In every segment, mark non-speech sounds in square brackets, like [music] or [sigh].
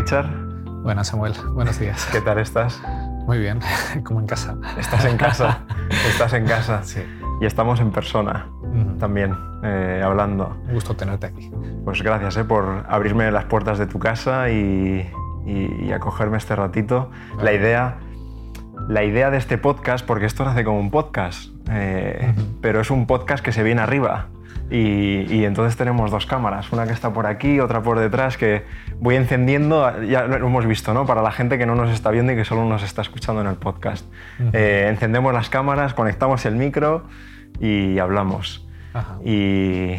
Richard. Buenas Samuel, buenos días. ¿Qué tal estás? Muy bien, [laughs] como en casa. Estás en casa, [laughs] estás en casa. Sí. Y estamos en persona también, eh, hablando. Un gusto tenerte aquí. Pues gracias eh, por abrirme las puertas de tu casa y, y- y acogerme este ratito. La idea, la idea de este podcast, porque esto nace como un podcast, eh, pero es un podcast que se viene arriba. Y, y entonces tenemos dos cámaras, una que está por aquí, otra por detrás, que voy encendiendo, ya lo hemos visto, ¿no? Para la gente que no nos está viendo y que solo nos está escuchando en el podcast. Ujú. Eh, encendemos las cámaras, conectamos el micro y hablamos. Ajá. Y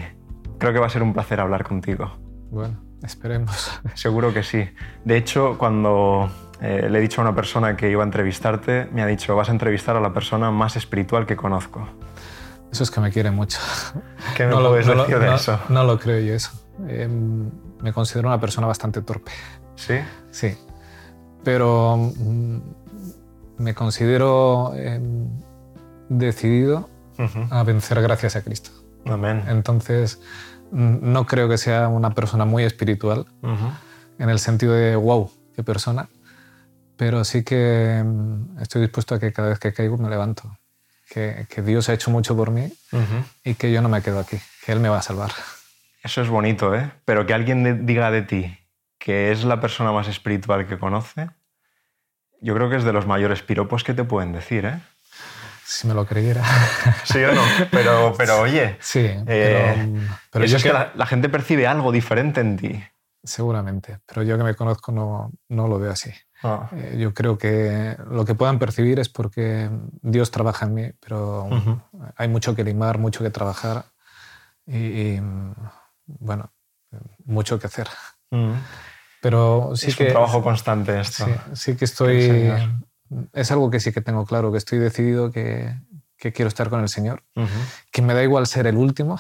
creo que va a ser un placer hablar contigo. Bueno, esperemos. [laughs] Seguro que sí. De hecho, cuando eh, le he dicho a una persona que iba a entrevistarte, me ha dicho, vas a entrevistar a la persona más espiritual que conozco. Eso es que me quiere mucho. [laughs] ¿Qué me No lo- puedes no lo- decir de no- eso? No lo creo yo eso. Eh, me considero una persona bastante torpe. ¿Sí? Sí. Pero mm, me considero eh, decidido a vencer gracias a Cristo. Amén. Entonces, mm, no creo que sea una persona muy espiritual en el sentido de wow, qué persona, pero sí que mm, estoy dispuesto a que cada vez que caigo me levanto, que, que Dios ha hecho mucho por mí Ujú. y que yo no me quedo aquí, que Él me va a salvar. Eso es bonito, ¿eh? Pero que alguien diga de ti que es la persona más espiritual que conoce, yo creo que es de los mayores piropos que te pueden decir, ¿eh? Si me lo creyera. Sí o no, pero, pero oye, Sí, pero, mm, pero eso yo es que que- la, la gente percibe algo diferente en ti. seguramente, pero yo que me conozco no, no lo veo así. Ah. Eh, Yo creo que lo que puedan percibir es porque Dios trabaja en mí, pero Ujú. hay mucho que limar, mucho que trabajar y, y, bueno, mucho que hacer. Mm. Pero sí es que un trabajo constante esto. sí, sí que estoy. Es algo que sí que tengo claro, que estoy decidido que, que quiero estar con el Señor, Ujú, que me da igual ser el último,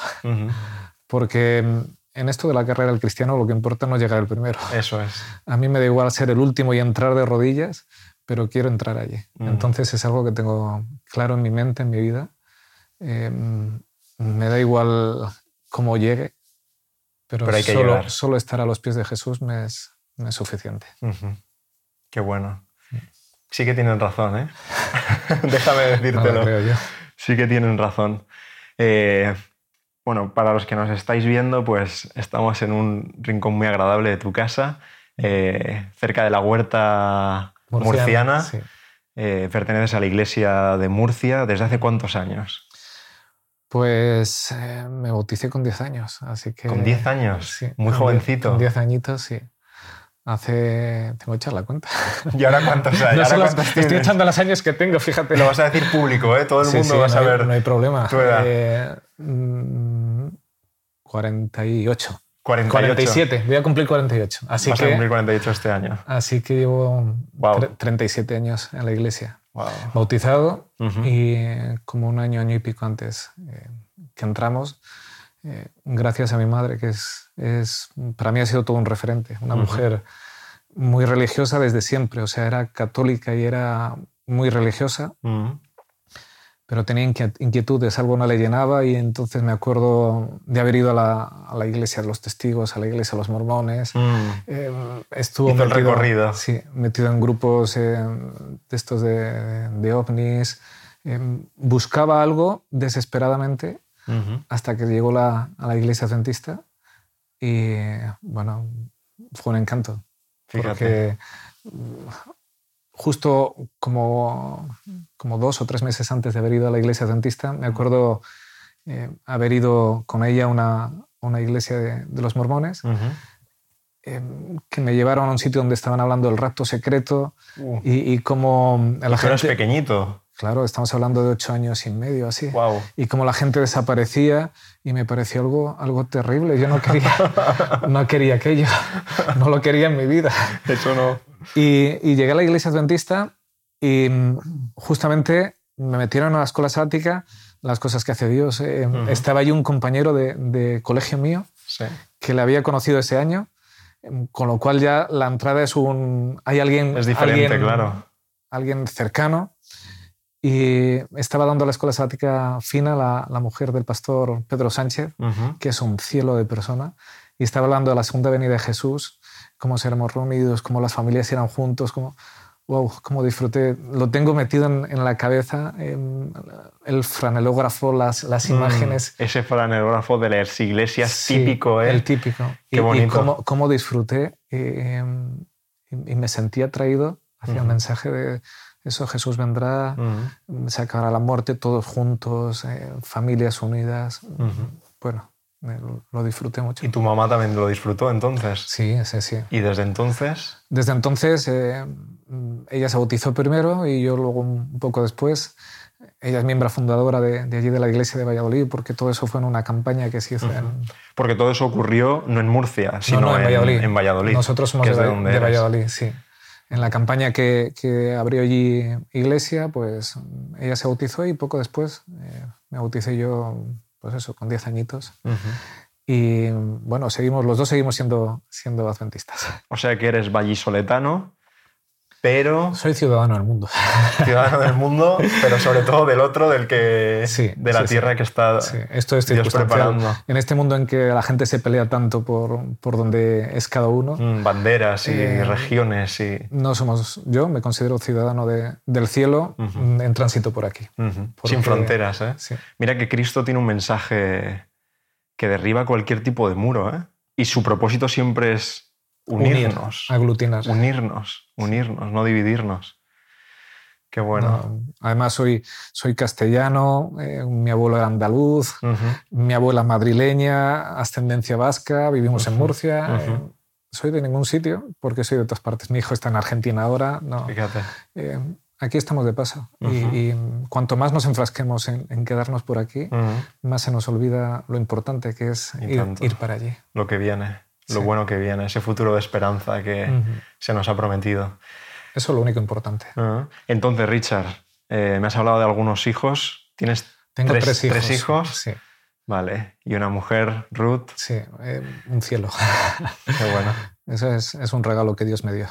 porque en esto de la carrera del cristiano lo que importa no es llegar el primero. Eso es. A mí me da igual ser el último y entrar de rodillas, pero quiero entrar allí. Ujú. Entonces es algo que tengo claro en mi mente, en mi vida. Eh, me da igual cómo llegue, pero, Pero hay que solo, llegar. solo estar a los pies de Jesús me es, me es suficiente. Ujú. Qué bueno. Sí que tienen razón, ¿eh? [laughs] Déjame No lo decírtelo. creo yo. Sí que tienen razón. Eh, bueno, para los que nos estáis viendo, pues estamos en un rincón muy agradable de tu casa, eh, cerca de la huerta murciana. sí. Eh, perteneces a la iglesia de Murcia. ¿Desde hace cuántos años? Pues eh, me bauticé con 10 años, así que... ¿Con 10 años? Sí, Muy jovencito. 10 Con 10 añitos, sí. Hace... Tengo que echar la cuenta. [laughs] ¿Y ahora cuántos cuántos estoy echando los años que tengo, fíjate. Lo vas a decir público, ¿eh? Todo el Sí, mundo sí, va a no hay- saber. No hay problema. tu edad. Eh, mm, 48. 48. 47. Voy a cumplir 48. Así Vas a que, cumplir 48 este año. así que llevo Guau. tre- 37 años en la iglesia. Wow. Bautizado y eh, como un año, año y pico antes eh, que entramos, eh, gracias a mi madre, que es, es, para mí ha sido todo un referente, una Ujú. mujer muy religiosa desde siempre, o sea, era católica y era muy religiosa, Mm. pero tenía inquiet- inquietudes, algo no le llenaba y entonces me acuerdo de haber ido a la, a la iglesia de los testigos, a la iglesia de los mormones. Mm. Eh, estuvo Hizo el metido, recorrido. Sí, metido en grupos eh, de estos de, de ovnis. Eh, buscaba algo desesperadamente hasta que llegó la, a la iglesia adventista y bueno, fue un encanto. Fíjate. Porque justo como, como dos o tres meses antes de haber ido a la iglesia adventista, me acuerdo eh, haber ido con ella a una, una iglesia de, de los mormones, eh, que me llevaron a un sitio donde estaban hablando del rapto secreto Uh. y, y como la Pero eres gente... pequeñito. Claro, estamos hablando de ocho años y medio, así. Wow. Y como la gente desaparecía y me pareció algo, algo terrible. Yo no quería, [laughs] no quería aquello, no lo quería en mi vida. Eso no. Y, y llegué a la iglesia adventista y mm, justamente me metieron a la escuela sática, las cosas que hace Dios. Eh, Ujú. Estaba allí un compañero de, de colegio mío Sí. que le había conocido ese año, em, con lo cual ya la entrada es un... Hay alguien... Es diferente, alguien- claro. Alguien cercano. Y estaba dando la escuela sática fina la, la mujer del pastor Pedro Sánchez, Ujú. que es un cielo de persona, y estaba hablando de la segunda venida de Jesús cómo éramos reunidos, cómo las familias eran juntos, cómo, wow, cómo disfruté. Lo tengo metido en, la cabeza, el franelógrafo, las, las mm, imágenes. ese franelógrafo de las iglesias típico, ¿eh? El típico. Qué bonito. Y cómo, cómo disfruté eh, y, me sentí atraído hacia el mensaje de eso, Jesús vendrá, se acabará la muerte todos juntos, eh, familias unidas. Bueno, lo disfruté mucho. ¿Y tu mamá también lo disfrutó entonces? Sí, sí, sí. ¿Y desde entonces? Desde entonces eh, ella se bautizó primero y yo luego un poco después. Ella es miembro fundadora de, allí de la iglesia de Valladolid porque todo eso fue en una campaña que se hizo en... Porque todo eso ocurrió no en Murcia, sino en, Valladolid. en, Valladolid. Nosotros somos de, de Valladolid, sí. En la campaña que, que, abrió allí iglesia, pues ella se bautizó y poco después eh, me bauticé yo pues eso, con 10 añitos. Y bueno, seguimos, los dos seguimos siendo, siendo adventistas. O sea que eres vallisoletano, pero... Soy ciudadano del mundo. [laughs] Ciudadano del mundo, pero sobre todo del otro, del que... Sí, de la tierra que está Esto es Dios preparando. En este mundo en que la gente se pelea tanto por, por donde es cada uno. Mm, banderas y eh, regiones y... No somos... Yo me considero ciudadano de, del cielo en tránsito por aquí. Sin fronteras, ¿eh? Mira que Cristo tiene un mensaje que derriba cualquier tipo de muro, ¿eh? Y su propósito siempre es unirnos. aglutinar. Unirnos, unirnos, no dividirnos. Qué bueno. además, soy, soy castellano, eh, mi abuelo era andaluz, mi abuela madrileña, ascendencia vasca, vivimos en Murcia. Eh, soy de ningún sitio porque soy de otras partes. Mi hijo está en Argentina ahora. No. Fíjate. Eh, aquí estamos de paso. y, cuanto más nos enfrasquemos en, quedarnos por aquí, más se nos olvida lo importante que es ir, ir, para allí. Lo que viene lo bueno que viene, ese futuro de esperanza que se nos ha prometido. Eso es lo único importante. Entonces, Richard, eh, me has hablado de algunos hijos. ¿Tienes Tengo tres, hijos? ¿Tres hijos? Sí. Vale. ¿Y una mujer, Ruth? Sí, eh, un cielo. [laughs] Qué bueno. Eso es, es, un regalo que Dios me dio.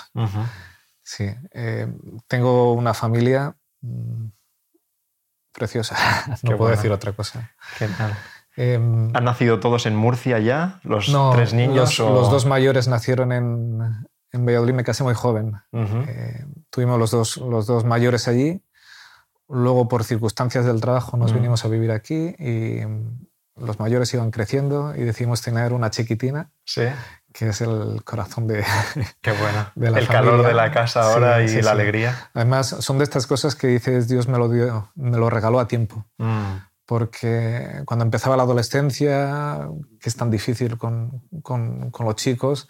Sí. Eh, tengo una familia mm, preciosa. [laughs] no puedo decir otra cosa. Genial. Em, ¿Han nacido todos en Murcia ya, los tres niños? Los, dos mayores nacieron en, en Valladolid, me casé muy joven. Eh, tuvimos los dos, los dos mayores allí. Luego, por circunstancias del trabajo, nos vinimos a vivir aquí y los mayores iban creciendo y decidimos tener una chiquitina. Sí. Que es el corazón de. [laughs] Qué bueno. el calor de la casa ahora y la alegría. Además, son de estas cosas que dices, Dios me lo dio, me lo regaló a tiempo. Mm porque cuando empezaba la adolescencia, que es tan difícil con, con, los chicos,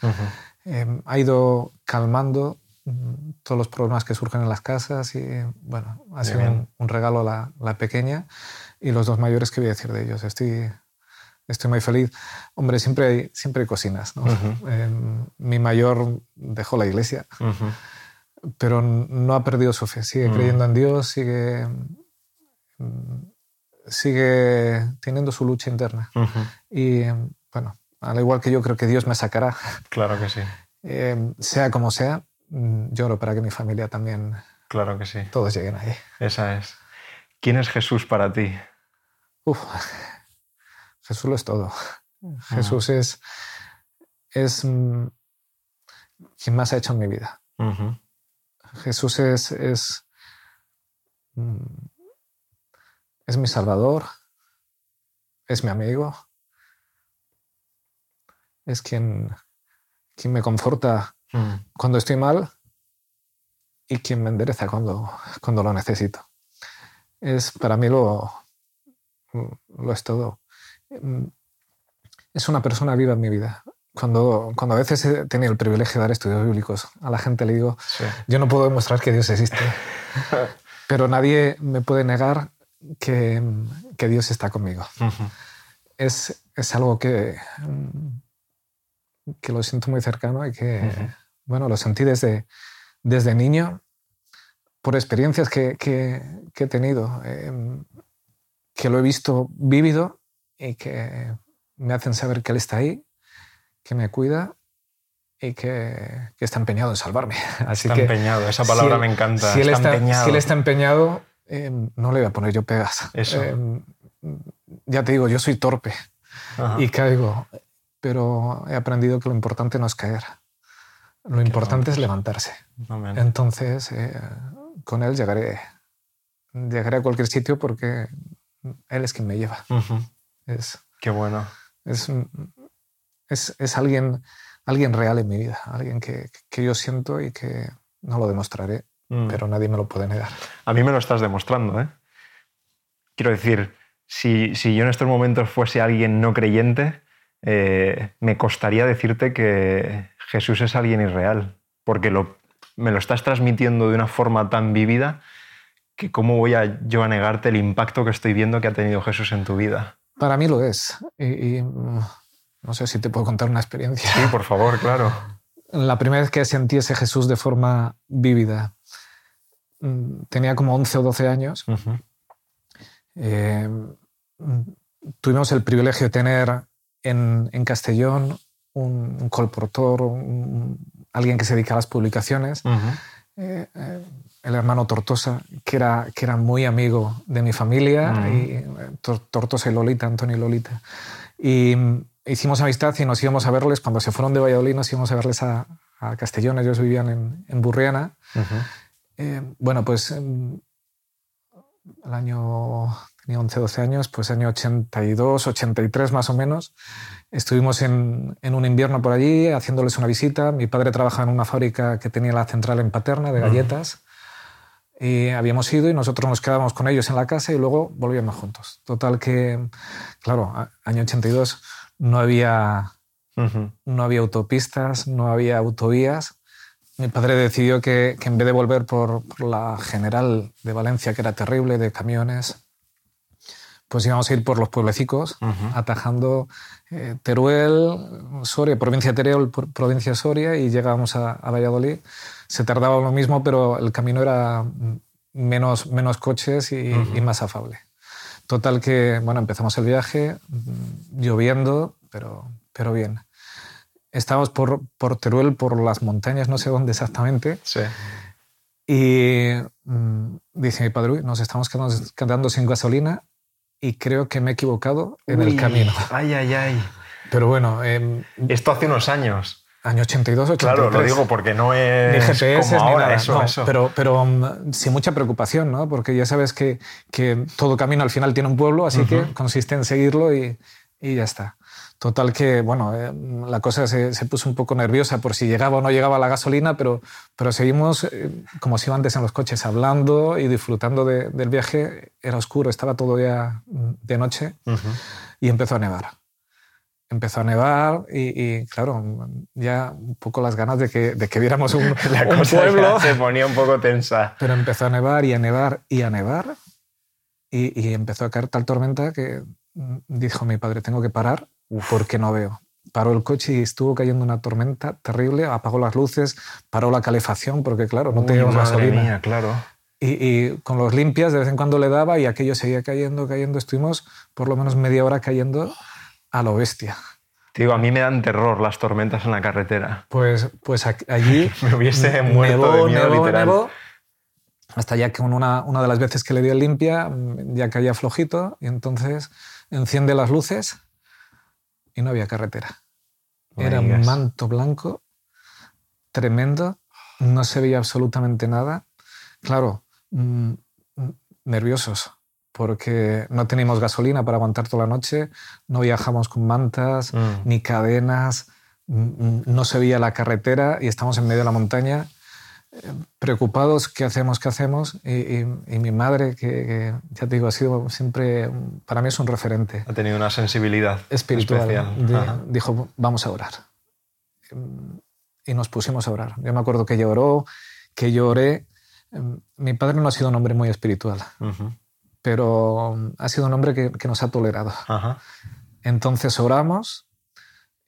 eh, ha ido calmando mm, todos los problemas que surgen en las casas y bueno, ha sido un, regalo la, la, pequeña y los dos mayores, ¿qué voy a decir de ellos? Estoy, estoy muy feliz. Hombre, siempre hay, siempre hay cocinas. ¿no? Em, mi mayor dejó la iglesia, pero no ha perdido su fe, sigue creyendo en Dios, sigue mm, sigue teniendo su lucha interna. Y bueno, al igual que yo creo que Dios me sacará. Claro que sí. Eh, sea como sea, mm, lloro para que mi familia también. Claro que sí. Todos lleguen ahí. Esa es. ¿Quién es Jesús para ti? Uf, Jesús lo es todo. Jesús es, es mm, quien más ha hecho en mi vida. Jesús es, es mm, es mi salvador, es mi amigo, es quien, quien me conforta mm. cuando estoy mal y quien me endereza cuando, cuando lo necesito. Es para mí lo, lo es todo. Es una persona viva en mi vida. Cuando, cuando a veces he tenido el privilegio de dar estudios bíblicos, a la gente le digo, yo no puedo demostrar que Dios existe, [laughs] pero nadie me puede negar que, que Dios está conmigo. es, es, algo que, que lo siento muy cercano y que, bueno, lo sentí desde, desde niño por experiencias que, que, he tenido, em, que lo he visto vívido y que me hacen saber que Él está ahí, que me cuida y que, que está empeñado en salvarme. [laughs] Así está empeñado, esa palabra me encanta. Si él está, si él está empeñado, Em, no le voy a poner yo pegas. Em, ya te digo, yo soy torpe y caigo, pero he aprendido que lo importante no es caer. Lo importante es levantarse. Entonces, eh, con Él llegaré, llegaré a cualquier sitio porque Él es quien me lleva. es, Qué bueno. Es, es, es, alguien, alguien real en mi vida, alguien que, que yo siento y que no lo demostraré, mm. pero nadie me lo puede negar. A mí me lo estás demostrando. ¿eh? Quiero decir, si, si yo en estos momentos fuese alguien no creyente, eh, me costaría decirte que Jesús es alguien irreal, porque lo, me lo estás transmitiendo de una forma tan vívida que cómo voy a yo a negarte el impacto que estoy viendo que ha tenido Jesús en tu vida. Para mí lo es. Y, mm, no sé si te puedo contar una experiencia. Sí, por favor, claro. La primera vez que sentí ese Jesús de forma vívida, tenía como 11 o 12 años. Eh, mm, tuvimos el privilegio de tener en, Castellón un, colportor, alguien que se dedica a las publicaciones, eh, eh, el hermano Tortosa, que era, que era muy amigo de mi familia, y, Tortosa y Lolita, Antonio y Lolita. Y mm, hicimos amistad y nos íbamos a verles, cuando se fueron de Valladolid nos íbamos a verles a, Castellón, ellos vivían en, en Burriana. Bueno, pues el año tenía 11, 12 años, pues año 82, 83 más o menos. Estuvimos en, un invierno por allí haciéndoles una visita. Mi padre trabajaba en una fábrica que tenía la central en Paterna de galletas. Y habíamos ido y nosotros nos quedábamos con ellos en la casa y luego volvíamos juntos. Total que, claro, año 82 no había, no había autopistas, no había autovías. Mi padre decidió que, en vez de volver por, por, la general de Valencia, que era terrible, de camiones, pues íbamos a ir por los pueblecicos, atajando eh, Teruel, Soria, provincia de Teruel, provincia de Soria, y llegábamos a, Valladolid. Se tardaba lo mismo, pero el camino era menos, menos coches y, más afable. Total que, bueno, empezamos el viaje, lloviendo, pero, pero bien. Estábamos por, por Teruel, por las montañas, no sé dónde exactamente. Sí. Y mm, dice mi padre, nos estamos quedando, quedando sin gasolina y creo que me he equivocado en el camino. Ay, ay, ay. Pero bueno... Em, Esto hace unos años. Año 82, 83. Claro, lo digo porque no es ni GPS como ahora, Eso, eso. Pero, pero um, sin mucha preocupación, ¿no? Porque ya sabes que, que todo camino al final tiene un pueblo, así que consiste en seguirlo y, y ya está. Total que, bueno, eh, la cosa se, puso un poco nerviosa por si llegaba o no llegaba la gasolina, pero, pero seguimos eh, como si iba antes en los coches, hablando y disfrutando del viaje. Era oscuro, estaba todo ya de noche y empezó a nevar. Empezó a nevar y, claro, ya un poco las ganas de que, de que viéramos un, [laughs] la pueblo. Se ponía un poco tensa. Pero empezó a nevar y a nevar y a nevar y, y empezó a caer tal tormenta que dijo mi padre, tengo que parar porque no veo. Paró el coche y estuvo cayendo una tormenta terrible, apagó las luces, paró la calefacción, porque claro, no teníamos gasolina. Mía, claro. Y, con los limpias de vez en cuando le daba y aquello seguía cayendo, cayendo. Estuvimos por lo menos media hora cayendo a lo bestia. digo, a mí me dan terror las tormentas en la carretera. Pues, pues allí... [laughs] me hubiese muerto de miedo literal. hasta ya que una, una de las veces que le dio el limpia ya caía flojito y entonces enciende las luces y no había carretera. Era un manto blanco tremendo, no se veía absolutamente nada. Claro, mm, mm, nerviosos, porque no teníamos gasolina para aguantar toda la noche, no viajamos con mantas, mm. ni cadenas, no se veía la carretera y estamos en medio de la montaña preocupados, ¿qué hacemos? ¿Qué hacemos? Y, mi madre, que, ya te digo, ha sido siempre, para mí es un referente. Ha tenido una sensibilidad especial. dijo, vamos a orar. Y nos pusimos a orar. Yo me acuerdo que lloró, que lloré. Mi padre no ha sido un hombre muy espiritual, pero ha sido un hombre que, nos ha tolerado. Entonces oramos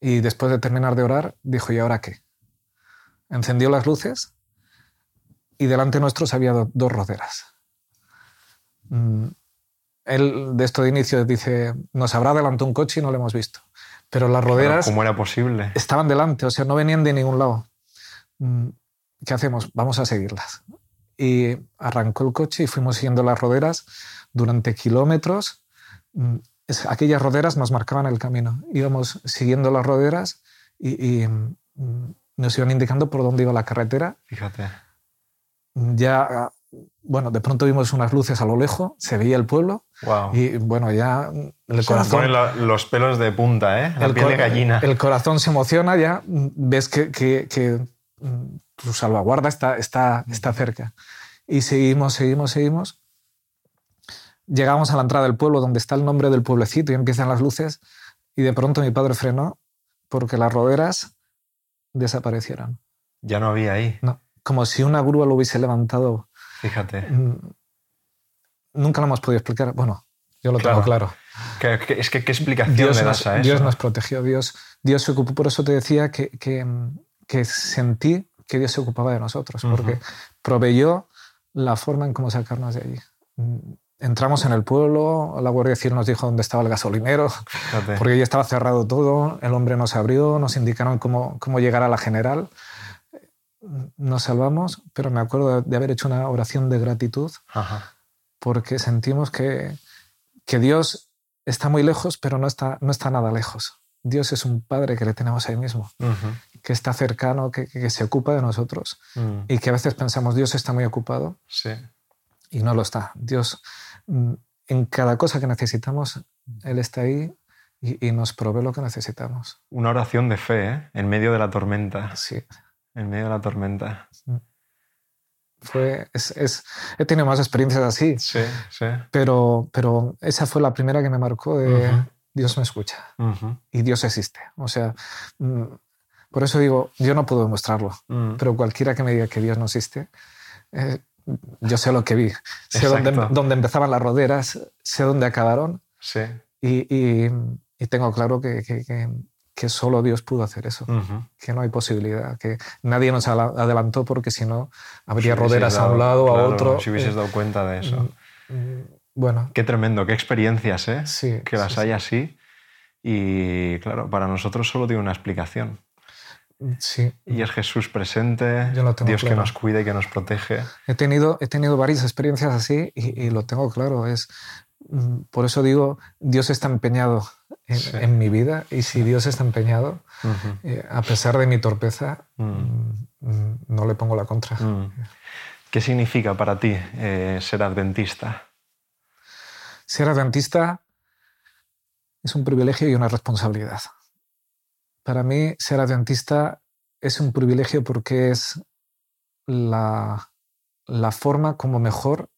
y después de terminar de orar, dijo, ¿y ahora qué? Encendió las luces y delante nuestros había dos roderas. Mm, él de esto de inicio dice, nos habrá adelantado un coche y no lo hemos visto. Pero las roderas... ¿Cómo era posible? Estaban delante, o sea, no venían de ningún lado. Mm, ¿Qué hacemos? Vamos a seguirlas. Y arrancó el coche y fuimos siguiendo las roderas durante kilómetros. Mm, aquellas roderas nos marcaban el camino. Íbamos siguiendo las roderas y, nos iban indicando por dónde iba la carretera. Fíjate. Ya, bueno, de pronto vimos unas luces a lo lejos, se veía el pueblo. Wow. Y bueno, ya el Se ponen los pelos de punta, ¿eh? La el piel de gallina. El corazón se emociona, ya ves que, que- que, mm, tu salvaguarda está, está, está cerca. Y seguimos, seguimos, seguimos. Llegamos a la entrada del pueblo, donde está el nombre del pueblecito y empiezan las luces. Y de pronto mi padre frenó porque las roderas desaparecieron. Ya no había ahí. No, como si una grúa lo hubiese levantado. Fíjate. Mm, Nunca lo hemos podido explicar. Bueno, yo lo tengo claro. Que- que- es que qué explicación Dios le nos, das a eso. Dios nos protegió, Dios, Dios se ocupó. Por eso te decía que, que, que sentí que Dios se ocupaba de nosotros, Ujú. porque proveyó la forma en cómo sacarnos de allí. Mm, Entramos en el pueblo, la Guardia Civil nos dijo dónde estaba el gasolinero, Fíjate. porque ya estaba cerrado todo, el hombre nos abrió, nos indicaron cómo, cómo llegar a la general. Nos salvamos, pero me acuerdo de- haber hecho una oración de gratitud Ajá. porque sentimos que, que Dios está muy lejos, pero no está, no está nada lejos. Dios es un Padre que le tenemos ahí mismo, que está cercano, que, que se ocupa de nosotros Mm. y que a veces pensamos Dios está muy ocupado Sí. y no lo está. Dios mm, en cada cosa que necesitamos, Él está ahí y, y nos provee lo que necesitamos. Una oración de fe, ¿eh? En medio de la tormenta. Sí, En medio de la tormenta. fue, es, es- he tenido más experiencias así, Sí, sí. pero, pero esa fue la primera que me marcó de Ujú. Dios me escucha. Ujú. y Dios existe. O sea, mm, por eso digo, yo no puedo demostrarlo, Mm. pero cualquiera que me diga que Dios no existe, eh, yo sé lo que vi, sé dónde, Exacto. dónde empezaban las roderas, sé dónde acabaron Sí. y, y- y tengo claro que, que- que- que solo Dios pudo hacer eso, que no hay posibilidad, que nadie nos adelantó porque si no habría Si roderas a dado- un lado, a otro. Si hubieses eh, dado cuenta de eso. mm, bueno, Qué tremendo, qué experiencias, ¿eh? sí. que las sí, hay así. Y claro, para nosotros solo tiene una explicación. sí. Y es Jesús presente, Dios que nos cuida y que nos protege. He tenido, he tenido varias experiencias así y, y lo tengo claro. Es, mm, por eso digo, Dios está empeñado en, Sí. en mi vida y si Dios está empeñado, Ujú. eh, a pesar de mi torpeza, Mm. mm, mm, no le pongo la contra. Mm. ¿Qué significa para ti eh, ser adventista? Ser adventista es un privilegio y una responsabilidad. Para mí, ser adventista es un privilegio porque es la, la forma como mejor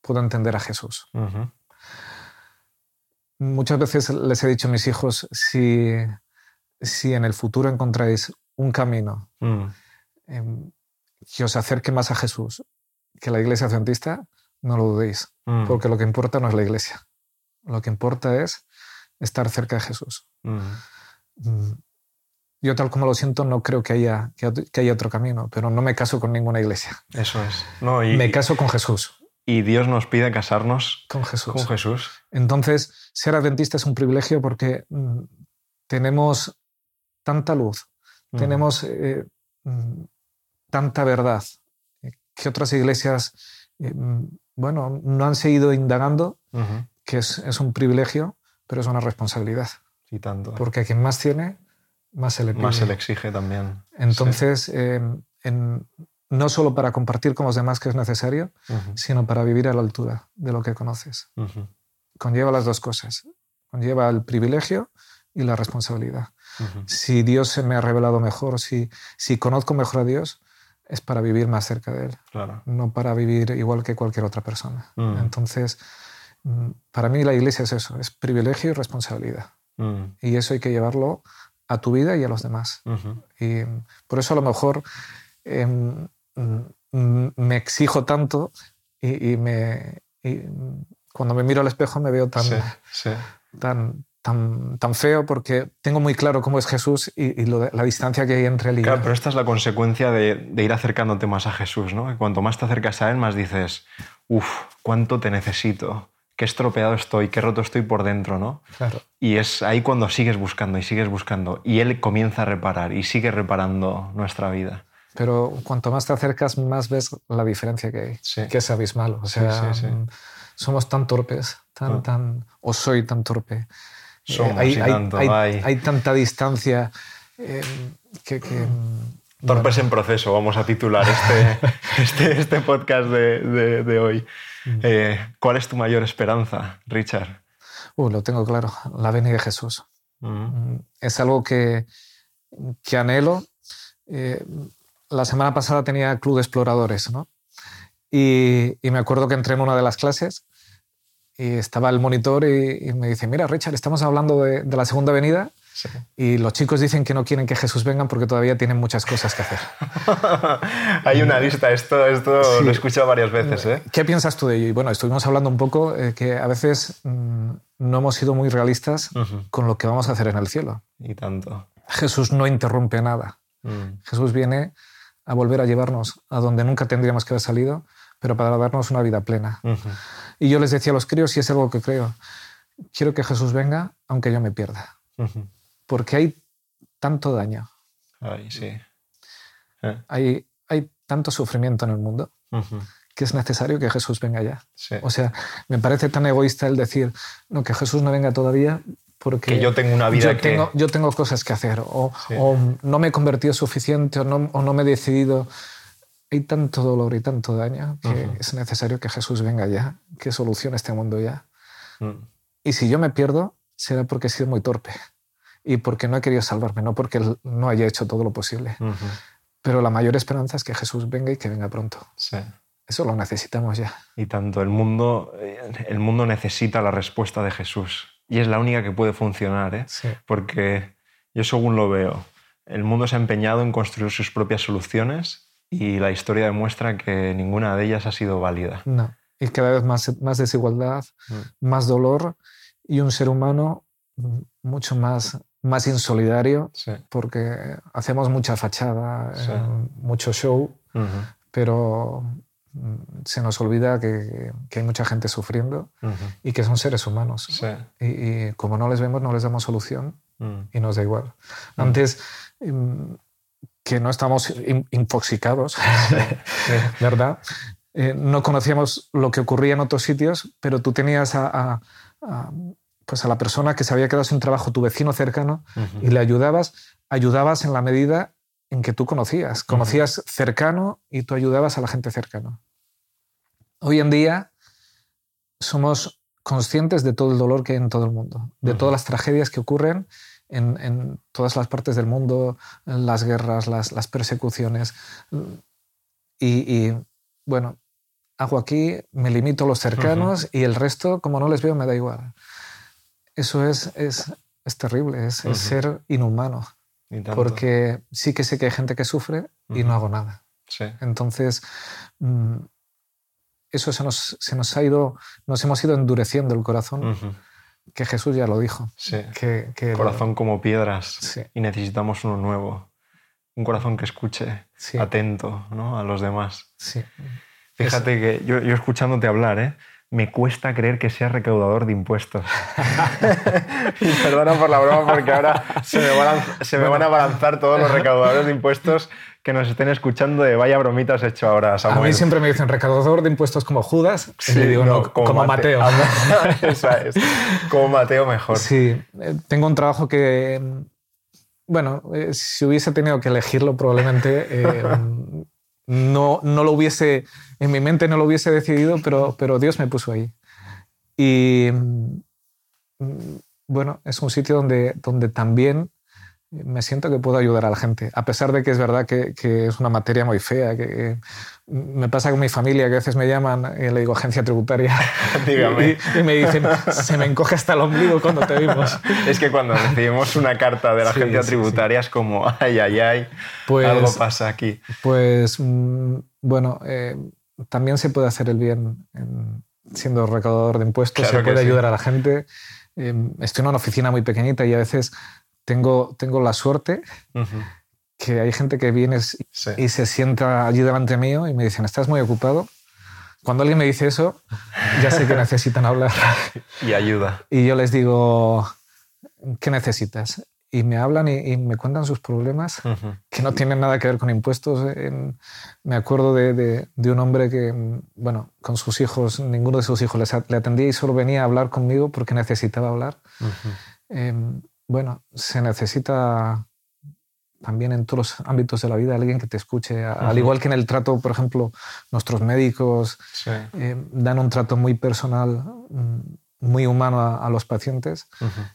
puedo entender a Jesús. Ujú. Muchas veces les he dicho a mis hijos, si, si en el futuro encontráis un camino Mm. em, que os acerque más a Jesús que la iglesia adventista, no lo dudéis, Mm. porque lo que importa no es la iglesia. Lo que importa es estar cerca de Jesús. Mm. Yo tal como lo siento no creo que haya, que haya otro camino, pero no me caso con ninguna iglesia. Eso es. No, y, Me caso con Jesús. Y Dios nos pide casarnos Con Jesús. con Jesús. Entonces, ser adventista es un privilegio porque mm, tenemos tanta luz, Mm. tenemos eh, mm, tanta verdad eh, que otras iglesias, eh, bueno, no han seguido indagando, que es, es un privilegio, pero es una responsabilidad, Y tanto. porque a quien más tiene, más se le pide. Más se le exige también. Entonces, eh, en- no solo para compartir con los demás que es necesario, sino para vivir a la altura de lo que conoces. Conlleva las dos cosas. Conlleva el privilegio y la responsabilidad. Si Dios se me ha revelado mejor, si, si conozco mejor a Dios, es para vivir más cerca de Él, Claro. no para vivir igual que cualquier otra persona. Mm. Entonces, mm, para mí la iglesia es eso, es privilegio y responsabilidad. Mm. Y eso hay que llevarlo a tu vida y a los demás. Y por eso a lo mejor em, me exijo tanto y, y me, y, cuando me miro al espejo me veo tan, Sí, sí. tan, tan, tan feo porque tengo muy claro cómo es Jesús y, y lo de- la distancia que hay entre él y Claro, yo. pero esta es la consecuencia de, de ir acercándote más a Jesús, ¿no? Que cuanto más te acercas a Él, más dices, uff, cuánto te necesito, qué estropeado estoy, qué roto estoy por dentro, ¿no? Claro. Y es ahí cuando sigues buscando y sigues buscando y Él comienza a reparar y sigue reparando nuestra vida. Pero cuanto más te acercas, más ves la diferencia que hay, Sí. que es abismal. O sea, sí, sí. mm, somos tan torpes, tan, Ah. tan, o soy tan torpe. Eh, Somos hay, y hay- tanto, hay- ay. hay tanta distancia. eh, que, que, Torpes en proceso, vamos a titular este, [laughs] este, este podcast de, de, de hoy. Mm. Eh, ¿Cuál es tu mayor esperanza, Richard? Uh, lo tengo claro, la venida de Jesús. Mm. Es algo que, que anhelo. Eh, la semana pasada tenía Club de Exploradores, ¿no? Y, y, me acuerdo que entré en una de las clases y estaba el monitor y, y me dice, mira, Richard, estamos hablando de, de la segunda venida Sí. y los chicos dicen que no quieren que Jesús venga porque todavía tienen muchas cosas que hacer. [laughs] Hay una lista, esto, esto Sí. lo he escuchado varias veces. ¿eh? ¿Qué piensas tú de ello? Y bueno, estuvimos hablando un poco eh, que a veces mm, no hemos sido muy realistas Ujú. con lo que vamos a hacer en el cielo. Y tanto. Jesús no interrumpe nada. Mm. Jesús viene a volver a llevarnos a donde nunca tendríamos que haber salido, pero para darnos una vida plena. Ujú. Y yo les decía a los críos, y es algo que creo, quiero que Jesús venga aunque yo me pierda, Ujú. porque hay tanto daño, Ay, sí. Eh, hay, hay tanto sufrimiento en el mundo ujú. que es necesario que Jesús venga ya. Sí. O sea, me parece tan egoísta el decir, no, que Jesús no venga todavía porque Que yo tengo una vida yo que- tengo, yo tengo cosas que hacer, o, Sí. o no me he convertido suficiente, o no, o no me he decidido. Hay tanto dolor y tanto daño que Ujú. es necesario que Jesús venga ya, que solucione este mundo ya. Mm. Y si yo me pierdo, será porque he sido muy torpe y porque no he querido salvarme, no porque no haya hecho todo lo posible. Ujú. Pero la mayor esperanza es que Jesús venga y que venga pronto. Sí. Eso lo necesitamos ya. Y tanto el mundo, eh, el mundo necesita la respuesta de Jesús. Y es la única que puede funcionar, ¿eh? Sí. porque yo según lo veo, el mundo se ha empeñado en construir sus propias soluciones y la historia demuestra que ninguna de ellas ha sido válida. No. Y cada vez más, más desigualdad, Mm. más dolor y un ser humano mucho más, más insolidario Sí. porque hacemos mucha fachada, Sí. eh, mucho show, pero se nos olvida que, que hay mucha gente sufriendo y que son seres humanos. Sí. Y, y como no les vemos, no les damos solución Mm. y nos da igual. Antes, mm, que no estamos in- infoxicados, [laughs] [laughs] ¿verdad? Eh, no conocíamos lo que ocurría en otros sitios, pero tú tenías a, a- a, pues a la persona que se había quedado sin trabajo, tu vecino cercano, y le ayudabas, ayudabas en la medida en que tú conocías. Conocías cercano y tú ayudabas a la gente cercano. Hoy en día somos conscientes de todo el dolor que hay en todo el mundo, de todas las tragedias que ocurren en, en todas las partes del mundo, las guerras, las, las persecuciones. Y, y, bueno, hago aquí, me limito a los cercanos y el resto, como no les veo, me da igual. Eso es, es, es terrible, es, ser inhumano, porque sí que sé que hay gente que sufre y no hago nada. Sí. Entonces, mm, eso se nos, se nos ha ido, nos hemos ido endureciendo el corazón, Ujú. que Jesús ya lo dijo. Sí. Que, que Corazón como piedras Sí. y necesitamos uno nuevo. Un corazón que escuche, Sí. atento ¿no? a los demás. Sí. Fíjate que yo, yo escuchándote hablar, ¿eh? me cuesta creer que seas recaudador de impuestos. [laughs] y perdona por la broma porque ahora se me van a, se me van a abalanzar todos los recaudadores de impuestos que nos estén escuchando de vaya bromita has hecho ahora, A mí siempre me dicen recaudador de impuestos como Judas, y le digo, no, no, como, Mateo. [laughs] Esa es. Como Mateo mejor. Sí, eh, tengo un trabajo que, mm, bueno, eh, si hubiese tenido que elegirlo probablemente eh, [laughs] no, no lo hubiese, en mi mente no lo hubiese decidido, pero, pero Dios me puso ahí. Y mm, mm, bueno, es un sitio donde, donde también me siento que puedo ayudar a la gente, a pesar de que es verdad que, que es una materia muy fea, que me pasa con mi familia que a veces me llaman y le digo agencia tributaria [laughs] Dígame. [laughs] y, y me dicen se me encoge hasta el ombligo cuando te vimos. [laughs] Es que cuando recibimos una carta de la Sí, agencia sí, tributaria es como, ay, ay, ay, Pues- algo pasa aquí. Pues mm, bueno, eh, también se puede hacer el bien en- siendo recaudador de impuestos, Claro se puede ayudar a la gente. Eh, estoy en una oficina muy pequeñita y a veces tengo, tengo la suerte Ujú. que hay gente que viene Sí. y se sienta allí delante mío y me dicen, ¿estás muy ocupado? Cuando alguien me dice eso, ya sé que necesitan hablar. [laughs] Y ayuda. Y yo les digo, ¿qué necesitas? Y me hablan y, y me cuentan sus problemas que no tienen nada que ver con impuestos. En- me acuerdo de, de- de un hombre que, bueno, con sus hijos, ninguno de sus hijos les a- le atendía y solo venía a hablar conmigo porque necesitaba hablar. Eh, bueno, se necesita también en todos los ámbitos de la vida, alguien que te escuche. Al igual que en el trato, por ejemplo, nuestros médicos eh, dan un trato muy personal, mm, muy humano a, los pacientes.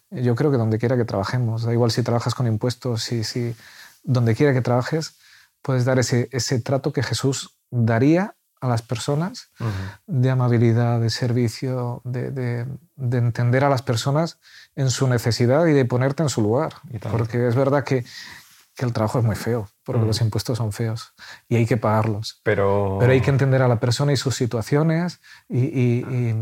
Yo creo que donde quiera que trabajemos, da igual si trabajas con impuestos, si, si donde quiera que trabajes, puedes dar ese, ese trato que Jesús daría a las personas, de amabilidad, de servicio, de, de, de, entender a las personas en su necesidad y de ponerte en su lugar. Porque es verdad que, que, el trabajo es muy feo, porque los impuestos son feos y hay que pagarlos. Pero... Pero hay que entender a la persona y sus situaciones y, y,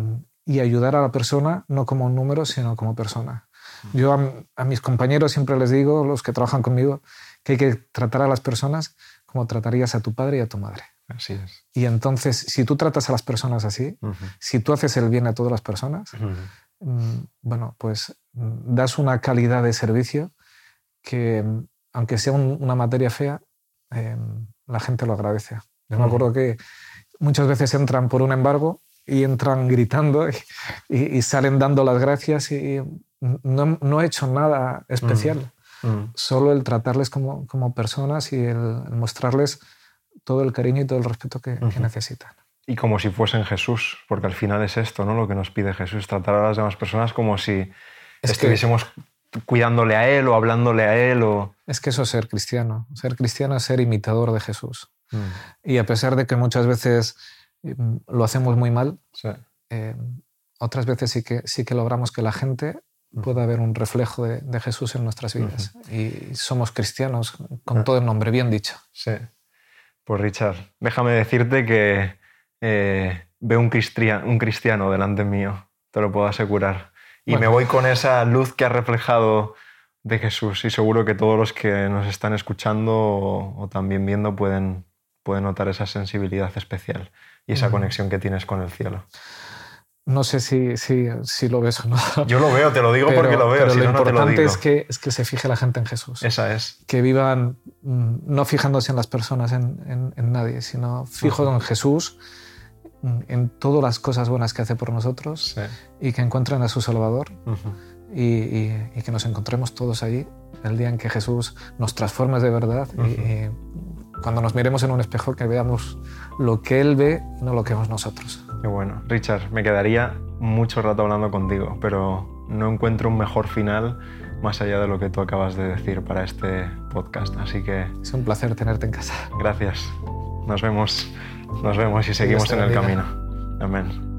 y, ayudar a la persona no como un número, sino como persona. Yo a, a mis compañeros siempre les digo, los que trabajan conmigo, que hay que tratar a las personas como tratarías a tu padre y a tu madre. Así es. Y entonces, si tú tratas a las personas así, si tú haces el bien a todas las personas, mm, bueno, pues mm, das una calidad de servicio que, mm, aunque sea una materia fea, em, la gente lo agradece. Yo me acuerdo que muchas veces entran por un embargo y entran gritando [laughs] y, salen dando las gracias y no, no he hecho nada especial. Solo el tratarles como, como personas y el mostrarles todo el cariño y todo el respeto que, necesitan. Y como si fuesen Jesús, porque al final es esto, ¿no? Lo que nos pide Jesús, tratar a las demás personas como si estuviésemos cuidándole a Él o hablándole a Él. O... Es que eso es ser cristiano. Ser cristiano es ser imitador de Jesús. Mm. Y a pesar de que muchas veces mm, lo hacemos muy mal, eh, otras veces sí que, sí que logramos que la gente pueda ver un reflejo de, Jesús en nuestras vidas. Y somos cristianos con ah. todo el nombre bien dicho. Sí. Pues Richard, déjame decirte que eh, veo un, cristiano, un cristiano delante mío, te lo puedo asegurar. Y me voy con esa luz que ha reflejado de Jesús y seguro que todos los que nos están escuchando o, también viendo pueden, pueden notar esa sensibilidad especial y esa conexión que tienes con el cielo. No sé si, si, si, lo ves o no. Yo lo veo, te lo digo porque lo veo. Pero lo importante es, que, es que se fije la gente en Jesús. Esa es. Que vivan mm, no fijándose en las personas, en, en, nadie, sino fijo en Jesús, en todas las cosas buenas que hace por nosotros y que encuentren a su Salvador y, y, que nos encontremos todos ahí el día en que Jesús nos transforme de verdad y, cuando nos miremos en un espejo que veamos lo que Él ve y no lo que vemos nosotros. Qué bueno. Richard, me quedaría mucho rato hablando contigo, pero no encuentro un mejor final más allá de lo que tú acabas de decir para este podcast. Así que... Es un placer tenerte en casa. Gracias. Nos vemos. Nos vemos y seguimos en el camino. Amén.